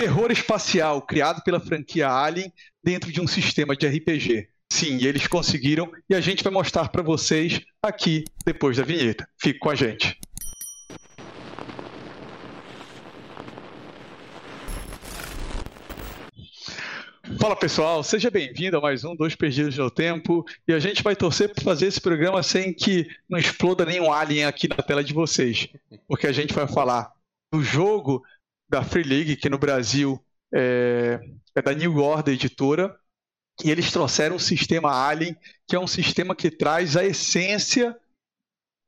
terror espacial criado pela franquia Alien dentro de um sistema de RPG. Sim, eles conseguiram e a gente vai mostrar para vocês aqui depois da vinheta. Fique com a gente. Fala pessoal, seja bem-vindo a mais um Dois Perdidos no Tempo e a gente vai torcer para fazer esse programa sem que não exploda nenhum alien aqui na tela de vocês, porque a gente vai falar do jogo da Free League, que no Brasil é, é da New Order Editora, e eles trouxeram um sistema Alien, que é um sistema que traz a essência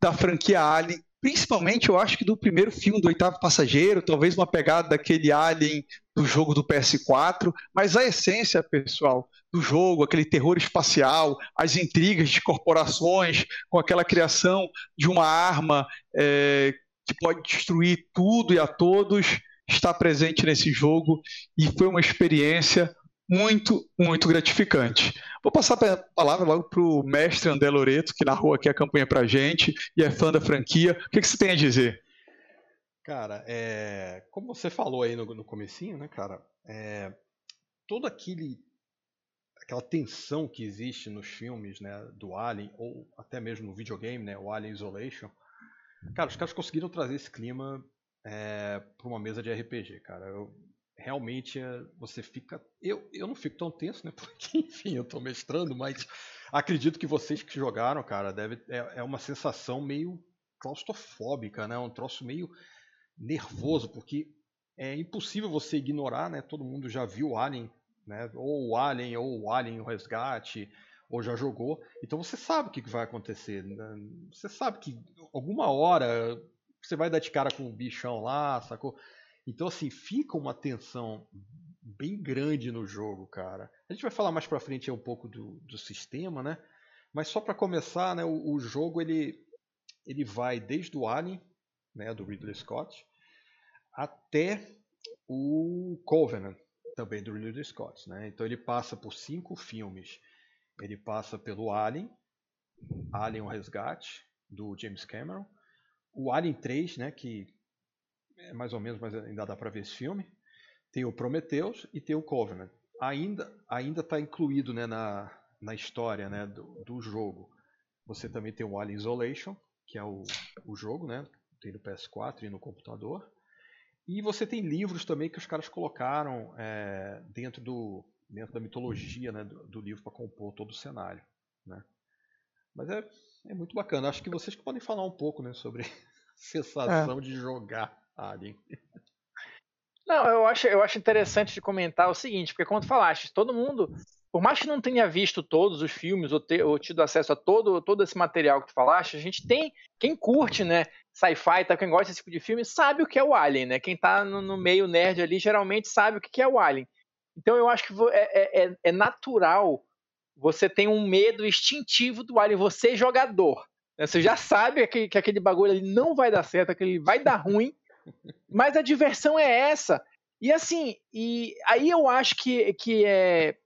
da franquia Alien, principalmente eu acho que do primeiro filme, do Oitavo Passageiro, talvez uma pegada daquele Alien do jogo do PS4, mas a essência, pessoal, do jogo, aquele terror espacial, as intrigas de corporações, com aquela criação de uma arma é, que pode destruir tudo e a todos, está presente nesse jogo e foi uma experiência muito, muito gratificante. Vou passar a palavra logo para o mestre André Loreto, que narrou aqui a campanha para a gente e é fã da franquia. O que, que você tem a dizer? Cara, é... como você falou aí no, no comecinho, né, cara, é... todo aquele aquela tensão que existe nos filmes, né, do Alien ou até mesmo no videogame, né, o Alien Isolation, cara, os caras conseguiram trazer esse clima é, para uma mesa de RPG, cara. Eu, realmente é, você fica. Eu, eu não fico tão tenso, né? Porque, enfim, eu estou mestrando, mas acredito que vocês que jogaram, cara, deve, é, é uma sensação meio claustrofóbica, né? Um troço meio nervoso, porque é impossível você ignorar, né? Todo mundo já viu Alien, né? Ou o Alien, ou o Alien o Resgate, ou já jogou. Então você sabe o que vai acontecer. Né? Você sabe que alguma hora você vai dar de cara com um bichão lá, sacou? Então, assim, fica uma tensão bem grande no jogo, cara. A gente vai falar mais pra frente um pouco do, do sistema, né? Mas só para começar, né, o, o, jogo ele, ele vai desde o Alien, né, do Ridley Scott, até o Covenant, também do Ridley Scott. Né? Então ele passa por cinco filmes. Ele passa pelo Alien, Alien o Resgate, do James Cameron, o Alien 3, né, que é mais ou menos, mas ainda dá para ver esse filme. Tem o Prometheus e tem o Covenant. Ainda ainda está incluído né, na, na história né, do, do jogo. Você também tem o Alien Isolation, que é o, o jogo, né? Tem no PS4 e no computador. E você tem livros também que os caras colocaram é, dentro, do, dentro da mitologia né, do, do livro para compor todo o cenário. Né? Mas é, é muito bacana. Acho que vocês podem falar um pouco né, sobre a sensação é. de jogar Alien. Não, eu acho, eu acho interessante de comentar o seguinte, porque como tu falaste, todo mundo, por mais que não tenha visto todos os filmes ou, ter, ou tido acesso a todo, todo esse material que tu falaste, a gente tem, quem curte, né, sci-fi, tá, quem gosta desse tipo de filme, sabe o que é o Alien, né? Quem tá no, no meio nerd ali geralmente sabe o que é o Alien. Então eu acho que é, é, é natural você tem um medo instintivo do Alien, você jogador. Né? Você já sabe que, que aquele bagulho ali não vai dar certo, que ele vai dar ruim, mas a diversão é essa. E assim, e aí eu acho que, que é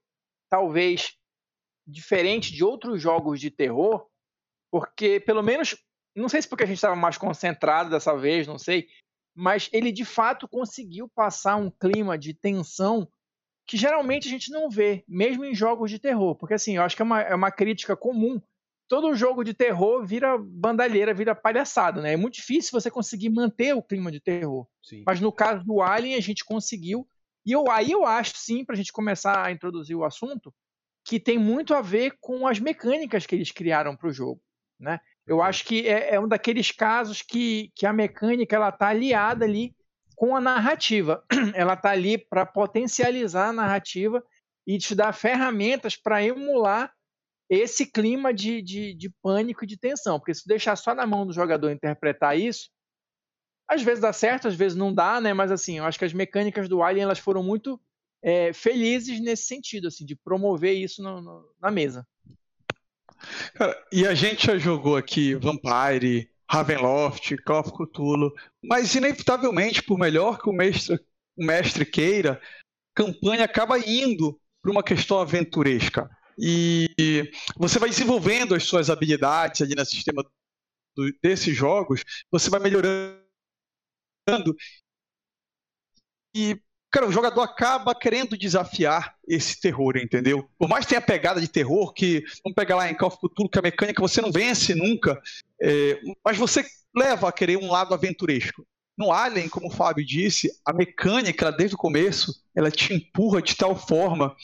talvez diferente de outros jogos de terror, porque pelo menos, não sei se porque a gente estava mais concentrado dessa vez, não sei, mas ele de fato conseguiu passar um clima de tensão que geralmente a gente não vê, mesmo em jogos de terror. Porque assim, eu acho que é uma, é uma crítica comum. Todo jogo de terror vira bandalheira, vira palhaçada, né? É muito difícil você conseguir manter o clima de terror. Sim. Mas no caso do Alien, a gente conseguiu. E eu, aí eu acho, sim, para a gente começar a introduzir o assunto, que tem muito a ver com as mecânicas que eles criaram para o jogo. Né? Eu acho que é, é, um daqueles casos que, que a mecânica ela está aliada ali com a narrativa. Ela está ali para potencializar a narrativa e te dar ferramentas para emular esse clima de, de, de, pânico e de tensão. Porque se deixar só na mão do jogador interpretar isso, às vezes dá certo, às vezes não dá, né? Mas assim, eu acho que as mecânicas do Alien elas foram muito é, felizes nesse sentido, assim, de promover isso no, no, na mesa. Cara, e a gente já jogou aqui Vampire, Ravenloft, Call of Cthulhu, mas inevitavelmente, por melhor que o mestre, o mestre queira, campanha acaba indo para uma questão aventuresca. E você vai desenvolvendo as suas habilidades ali no sistema do, desses jogos, você vai melhorando. E, Cara, o jogador acaba querendo desafiar esse terror, entendeu? Por mais que tenha pegada de terror, que vamos pegar lá em Call of Cthulhu, que a mecânica você não vence nunca, é, mas você leva a querer um lado aventuresco. No Alien, como o Fábio disse, a mecânica, desde o começo, ela te empurra de tal forma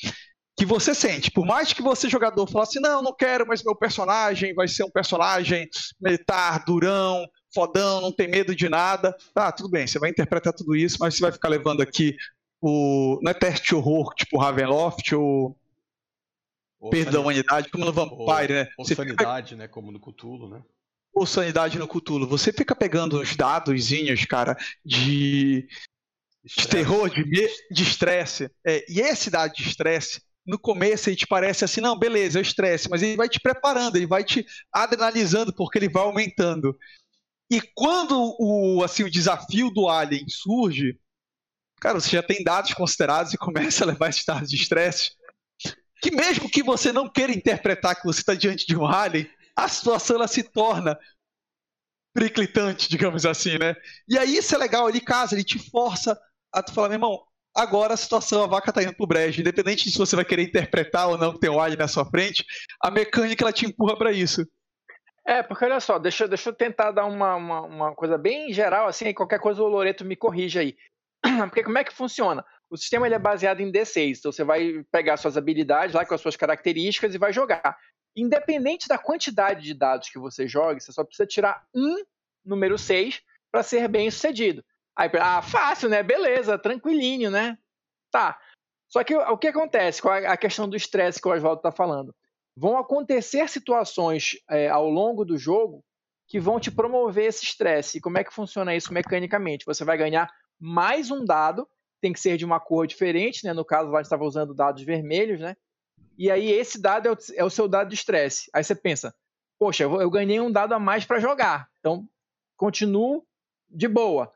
que você sente. Por mais que você, jogador, fale assim, não, não quero, mas meu personagem vai ser um personagem militar, durão, fodão, não tem medo de nada. Tá, tudo bem, você vai interpretar tudo isso, mas você vai ficar levando aqui o. Não é teste horror, tipo Ravenloft ou. ou Perda da humanidade, como no Vampire, ou, né? Ou você sanidade, fica... né? Como no Cthulhu, né? Ou sanidade no Cthulhu. Você fica pegando os dadozinhos, cara, de. De terror, de estresse. É, e esse dado de estresse, no começo ele te parece assim, não, beleza, é o estresse, mas ele vai te preparando, ele vai te adrenalizando, porque ele vai aumentando. E quando o, assim, o desafio do Alien surge, cara, você já tem dados considerados e começa a levar esses dados de estresse. Que mesmo que você não queira interpretar que você está diante de um Alien, a situação ela se torna periclitante, digamos assim, né? E aí isso é legal, ele casa, ele te força a tu falar, meu irmão, agora a situação, a vaca tá indo pro brejo, independente de se você vai querer interpretar ou não que tem um alien na sua frente, a mecânica ela te empurra para isso. É, porque olha só, deixa, deixa eu tentar dar uma, uma, uma, coisa bem geral, assim, aí qualquer coisa o Loreto me corrige aí. Porque como é que funciona? O sistema ele é baseado em D6, então você vai pegar suas habilidades lá com as suas características e vai jogar. Independente da quantidade de dados que você jogue, você só precisa tirar um número 6 para ser bem sucedido. Aí, ah, fácil, né? Beleza, tranquilinho, né? Tá. Só que o que acontece com a questão do estresse que o Oswaldo está falando? vão acontecer situações é, ao longo do jogo que vão te promover esse estresse. E como é que funciona isso mecanicamente? Você vai ganhar mais um dado, tem que ser de uma cor diferente, né? No caso, lá a gente estava usando dados vermelhos, né? E aí esse dado é o, é o seu dado de estresse. Aí você pensa, poxa, eu, ganhei um dado a mais para jogar, então continuo de boa.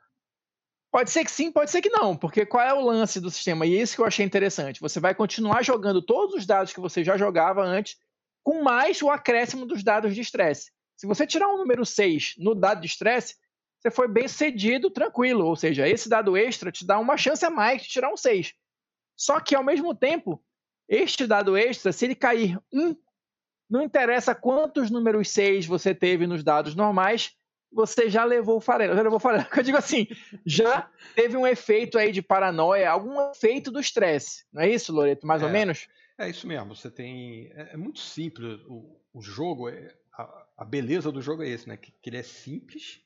Pode ser que sim, pode ser que não, porque qual é o lance do sistema? E é isso que eu achei interessante. Você vai continuar jogando todos os dados que você já jogava antes, com mais o acréscimo dos dados de estresse. Se você tirar um número 6 no dado de estresse, você foi bem cedido, tranquilo. Ou seja, esse dado extra te dá uma chance a mais de tirar um 6. Só que, ao mesmo tempo, este dado extra, se ele cair 1, não interessa quantos números 6 você teve nos dados normais, você já levou o farelo. Já levou farelo. Eu digo assim, já teve um efeito aí de paranoia, algum efeito do estresse. Não é isso, Loreto? Mais é. ou menos? É isso mesmo. Você tem. É, é muito simples. O, o jogo, é, a, a, beleza do jogo é esse, né? Que, que, ele é simples,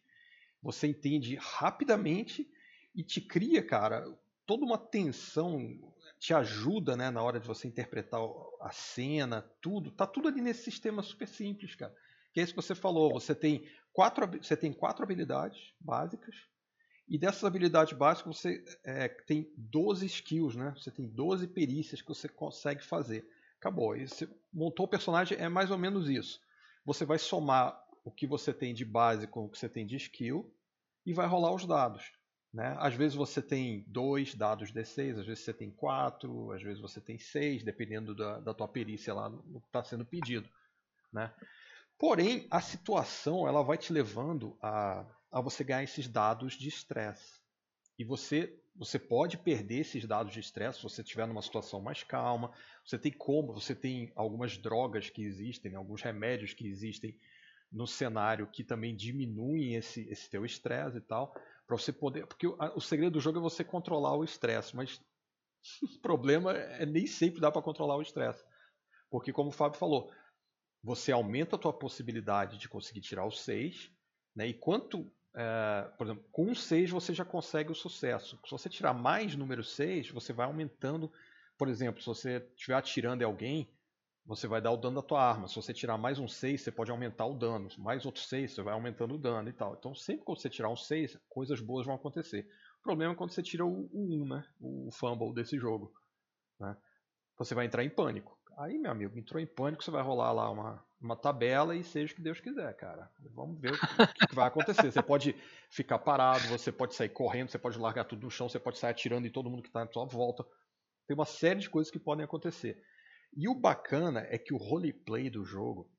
você entende rapidamente e te cria, cara, toda uma tensão, te ajuda, né, na hora de você interpretar a cena, tudo. Tá tudo ali nesse sistema super simples, cara. Que é isso que você falou. Você tem quatro, você tem quatro habilidades básicas e dessas habilidades básicas você é, tem 12 skills, né? Você tem 12 perícias que você consegue fazer. Acabou. E você montou o personagem, é mais ou menos isso. Você vai somar o que você tem de base com o que você tem de skill e vai rolar os dados. Né? Às vezes você tem dois dados D6, às vezes você tem quatro, às vezes você tem seis, dependendo da, da tua perícia lá no que está sendo pedido. Né? Porém, a situação ela vai te levando a a você ganhar esses dados de estresse. E você, você pode perder esses dados de estresse se você estiver numa situação mais calma. Você tem como, você tem algumas drogas que existem, alguns remédios que existem no cenário que também diminuem esse, esse teu estresse e tal, para você poder, porque o, o, segredo do jogo é você controlar o estresse, mas o problema é nem sempre dá para controlar o estresse, porque como o Fábio falou, você aumenta a tua possibilidade de conseguir tirar o 6, né? E quanto é, por exemplo, com um 6 você já consegue o sucesso. Se você tirar mais número 6, você vai aumentando. Por exemplo, se você estiver atirando em alguém, você vai dar o dano da tua arma. Se você tirar mais um 6, você pode aumentar o dano. Mais outro 6, você vai aumentando o dano e tal. Então, sempre que você tirar um 6, coisas boas vão acontecer. O problema é quando você tira o, o 1, né? o fumble desse jogo. Né? Você vai entrar em pânico. Aí, meu amigo, entrou em pânico, você vai rolar lá uma, uma tabela e seja o que Deus quiser, cara. Vamos ver o que, que vai acontecer. Você pode ficar parado, você pode sair correndo, você pode largar tudo no chão, você pode sair atirando em todo mundo que está na sua volta. Tem uma série de coisas que podem acontecer. E o bacana é que o roleplay do jogo,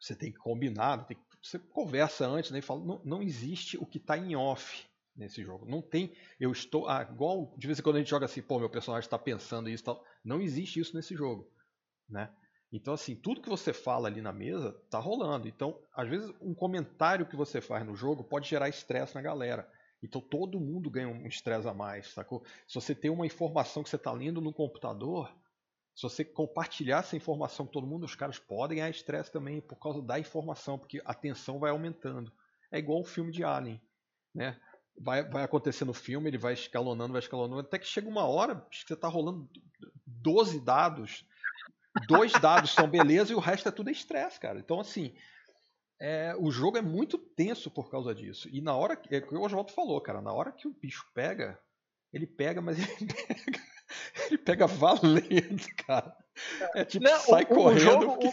você tem que combinar, tem que, você conversa antes né, e fala, não, não existe o que está em off. nesse jogo. Não tem, eu estou, ah, igual de vez em quando a gente joga assim, pô, meu personagem está pensando isso, tal. Não existe isso nesse jogo, né? Então assim, tudo que você fala ali na mesa tá rolando. Então, às vezes um comentário que você faz no jogo pode gerar estresse na galera. Então todo mundo ganha um estresse a mais, sacou? Se você tem uma informação que você está lendo no computador, se você compartilhar essa informação com todo mundo, os caras podem ganhar estresse também por causa da informação, porque a tensão vai aumentando. É igual um filme de Alien, né? Vai, vai acontecer no filme, ele vai escalonando, vai escalonando, até que chega uma hora que você está rolando 12 dados, dois dados são beleza e o resto é tudo estresse, cara. Então, assim, é, o jogo é muito tenso por causa disso. E na hora que, é o que o Oswaldo falou, cara, na hora que o bicho pega, ele pega, mas ele pega, ele pega valendo, cara. É tipo, Não, sai o, correndo. O jogo, porque...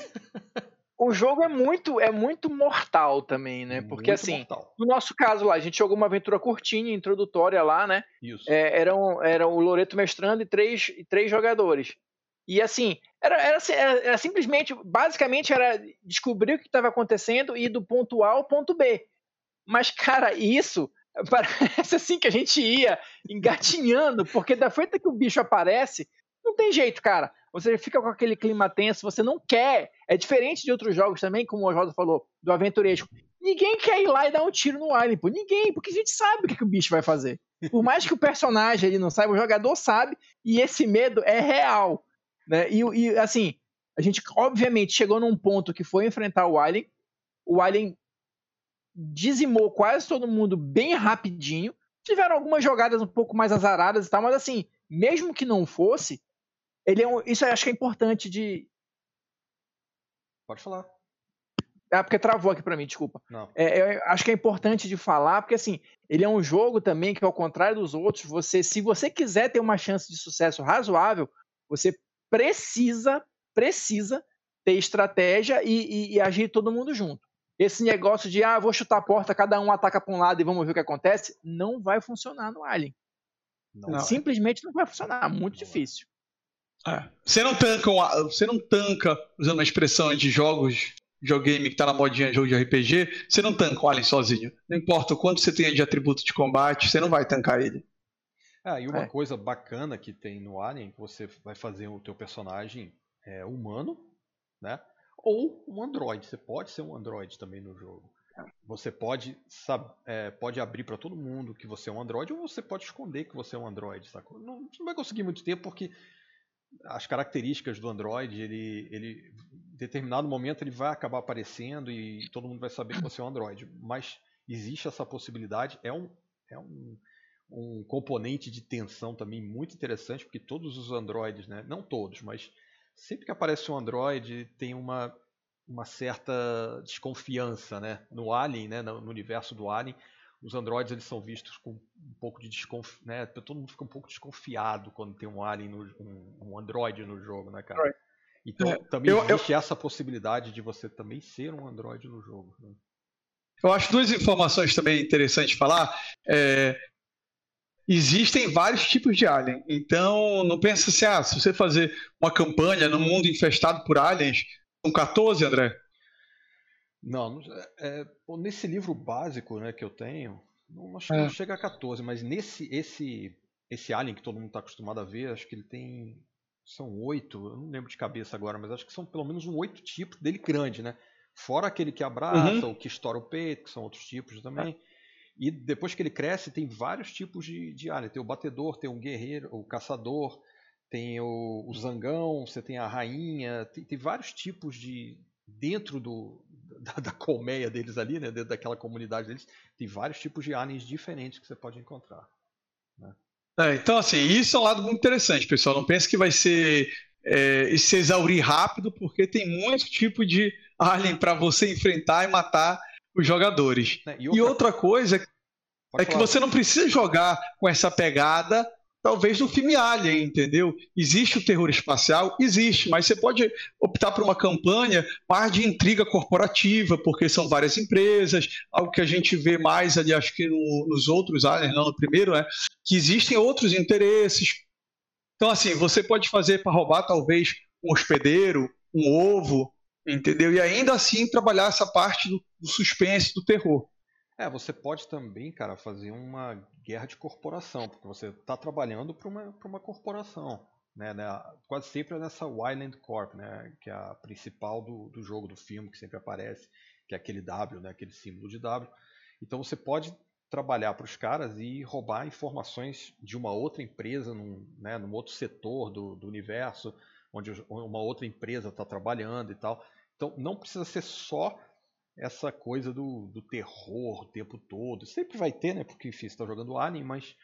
o, o, jogo é muito, é muito mortal também, né? Porque muito assim, mortal. no nosso caso lá, a gente jogou uma aventura curtinha, introdutória lá, né? Isso. É, eram, era o Loreto mestrando e três, e três jogadores. E assim, era, era, era, era simplesmente, basicamente, era descobrir o que estava acontecendo e ir do ponto A ao ponto B. Mas, cara, isso parece assim que a gente ia engatinhando, porque da feita que o bicho aparece, não tem jeito, cara. Você fica com aquele clima tenso, você não quer. É diferente de outros jogos também, como o Oswaldo falou, do aventuresco. Ninguém quer ir lá e dar um tiro no alien, pô. Ninguém, porque a gente sabe o que, que o bicho vai fazer. Por mais que o personagem ele não saiba, o jogador sabe, e esse medo é real. Né? E, e, assim, a gente obviamente chegou num ponto que foi enfrentar o Alien. O Alien dizimou quase todo mundo bem rapidinho. Tiveram algumas jogadas um pouco mais azaradas e tal, mas assim, mesmo que não fosse, ele é um, isso eu acho que é importante de. Pode falar. Ah, porque travou aqui para mim, desculpa. Não. É, eu acho que é importante de falar, porque assim, ele é um jogo também que, ao contrário dos outros, você, se você quiser ter uma chance de sucesso razoável, você precisa, precisa ter estratégia e, e, e, agir todo mundo junto. Esse negócio de, ah, vou chutar a porta, cada um ataca para um lado e vamos ver o que acontece, não vai funcionar no Alien. Não Simplesmente não vai funcionar, muito não difícil. É. Você não tanca, você não tanca, usando uma expressão de jogos, videogame que está na modinha jogo de RPG, você não tanca o Alien sozinho. Não importa o quanto você tenha de atributo de combate, você não vai tancar ele. Ah, e uma é. coisa bacana que tem no Alien, que você vai fazer o teu personagem é, humano, né? Ou um androide. Você pode ser um androide também no jogo. É. Você pode, sabe, é, pode abrir para todo mundo que você é um androide, ou você pode esconder que você é um androide, sacou? Não, não vai conseguir muito tempo porque as características do Android, ele, ele, em determinado momento ele vai acabar aparecendo e todo mundo vai saber que você é um Android. Mas existe essa possibilidade, é um, é um, um componente de tensão também muito interessante, porque todos os Androids, né, não todos, mas sempre que aparece um Android tem uma, uma certa desconfiança né, no Alien, né, no, no universo do Alien. Os Androids eles são vistos com um pouco de desconfiança, né, todo mundo fica um pouco desconfiado quando tem um Alien, no, um, um Android no jogo, né, cara? Então é, também eu, existe eu... essa possibilidade de você também ser um Android no jogo. Né? Eu acho duas informações também interessantes falar. É, existem vários tipos de alien. Então, não pensa assim, ah, se você fazer uma campanha no mundo infestado por aliens, são 14, André? Não, é, nesse livro básico né, que eu tenho, não, acho que é. não chega a 14, mas nesse esse, esse alien que todo mundo está acostumado a ver, acho que ele tem. São oito, eu não lembro de cabeça agora, mas acho que são pelo menos um oito tipos dele grande, né? Fora aquele que abraça, uhum. o que estoura o peito, que são outros tipos também. É. E depois que ele cresce, tem vários tipos de, de alien. Tem o batedor, tem o guerreiro, o caçador, tem o, o zangão, você tem a rainha, tem, tem vários tipos de. Dentro do, da, da, colmeia deles ali, né, dentro daquela comunidade deles, tem vários tipos de aliens diferentes que você pode encontrar. Né? É, então, assim, isso é um lado muito interessante, pessoal. Não pense que vai ser é, se exaurir rápido, porque tem muito tipo de alien para você enfrentar e matar os jogadores. É, e, outra... e outra, coisa é que você não precisa jogar com essa pegada, talvez, do filme Alien, entendeu? Existe o terror espacial? Existe, mas você pode optar por uma campanha mais de intriga corporativa, porque são várias empresas, algo que a gente vê mais ali, acho que no, nos outros Aliens, não no primeiro, né? Que existem outros interesses. Então, assim, você pode fazer para roubar, talvez, um hospedeiro, um ovo, entendeu? E ainda assim trabalhar essa parte do, do suspense, do terror. É, você pode também, cara, fazer uma guerra de corporação, porque você está trabalhando para uma, uma corporação. Né, né, quase sempre é nessa Wildland Corp, né, que é a principal do, do jogo, do filme, que sempre aparece, que é aquele W, né, aquele símbolo de W. Então você pode trabalhar para os caras e roubar informações de uma outra empresa, num, né, num outro setor do, do universo, onde uma outra empresa está trabalhando e tal. Então não precisa ser só essa coisa do, do terror o tempo todo. Sempre vai ter, né? Porque enfim, você está jogando Alien, mas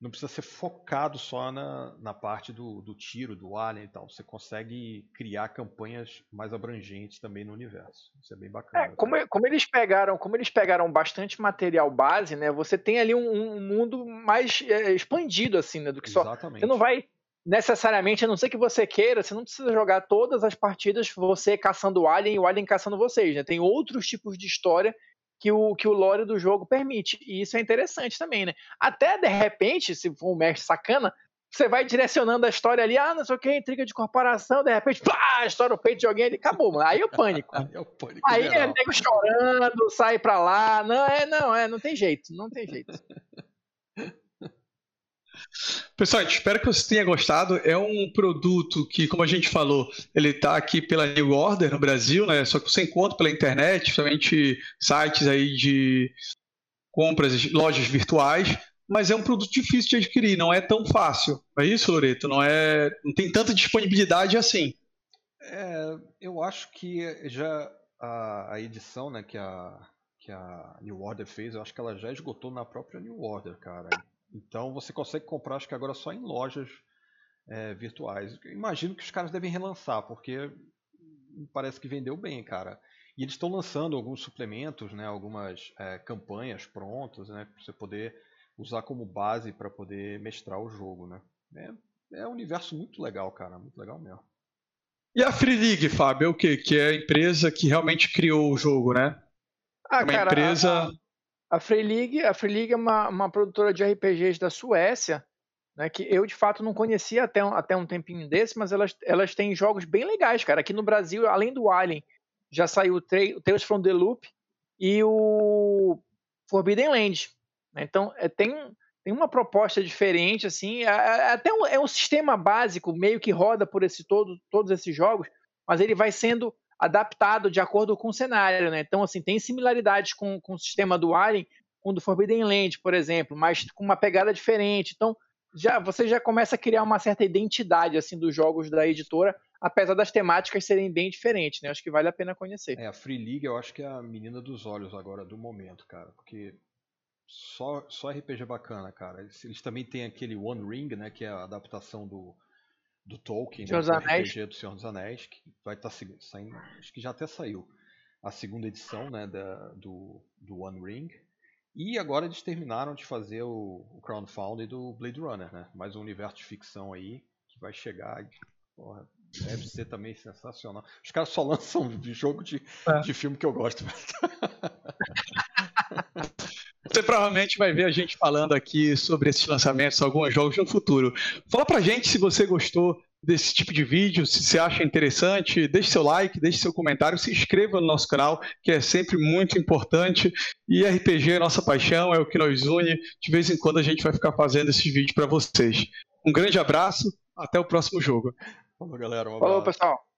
não precisa ser focado só na, na parte do, do tiro, do Alien e tal. Você consegue criar campanhas mais abrangentes também no universo. Isso é bem bacana. É, como, como, eles pegaram, como eles pegaram bastante material base, né? Você tem ali um, um mundo mais é, expandido, assim, né? Do que Exatamente. só. Você não vai necessariamente, a não ser que você queira, você não precisa jogar todas as partidas você caçando o Alien e o Alien caçando vocês, né? Tem outros tipos de história que o, que o lore do jogo permite. E isso é interessante também, né? Até de repente, se for um mestre sacana, você vai direcionando a história ali, ah, não sei o que, intriga de corporação, de repente, pá, estoura o peito de alguém ali, acabou, mano. Aí é o pânico. aí é o pânico. Aí é nego chorando, sai pra lá. Não, é, não, é, não tem jeito, não tem jeito. Pessoal, espero que você tenha gostado. É um produto que, como a gente falou, ele está aqui pela New Order no Brasil, né? Só que você encontra pela internet, somente sites aí de compras, lojas virtuais. Mas é um produto difícil de adquirir, não é tão fácil. É isso, Loreto? Não é, não tem tanta disponibilidade assim. É, eu acho que já a, a edição, né, que a que a New Order fez, eu acho que ela já esgotou na própria New Order, cara. Então você consegue comprar, acho que agora só em lojas é, virtuais. imagino que os caras devem relançar, porque parece que vendeu bem, cara. E eles estão lançando alguns suplementos, né, algumas é, campanhas prontas, né, para você poder usar como base para poder mestrar o jogo, né. É, é um universo muito legal, cara, muito legal mesmo. E a Free League, Fábio, é o quê? Que é a empresa que realmente criou o jogo, né? Ah, é uma cara, empresa... A, a Free League, a Free League é uma, uma produtora de RPGs da Suécia, né, que eu de fato não conhecia até, até um tempinho desse, mas elas, elas têm jogos bem legais, cara. Aqui no Brasil, além do Alien, já saiu o Tales from the Loop e o Forbidden Land. Né? Então, é, tem, tem uma proposta diferente, assim, é, é, até um, é um sistema básico, meio que roda por esse todo, todos esses jogos, mas ele vai sendo adaptado de acordo com o cenário, né? Então, assim, tem similaridades com, com o sistema do Alien, com o do Forbidden Land, por exemplo, mas com uma pegada diferente. Então, já você já começa a criar uma certa identidade assim dos jogos da editora, apesar das temáticas serem bem diferentes, né? Acho que vale a pena conhecer. É, a Free League eu acho que é a menina dos olhos agora do momento, cara, porque só só RPG bacana, cara. Eles, eles também têm aquele One Ring, né, que é a adaptação do do Tolkien, né, do RPG do Senhor dos Anéis, que vai estar tá saindo, acho que já até saiu a segunda edição né, da, do, do One Ring. E agora eles terminaram de fazer o, o crowdfunding do Blade Runner, né? Mais um universo de ficção aí que vai chegar. Porra, deve ser também sensacional. Os caras só lançam jogo de, é. de filme que eu gosto. Você provavelmente vai ver a gente falando aqui sobre esses lançamentos, alguns jogos no futuro. Fala pra gente se você gostou desse tipo de vídeo, se você acha interessante, deixe seu like, deixe seu comentário, se inscreva no nosso canal, que é sempre muito importante. E RPG é nossa paixão, é o que nos une. De vez em quando a gente vai ficar fazendo esses vídeos para vocês. Um grande abraço, até o próximo jogo. Falou, galera. Um Falou, pessoal.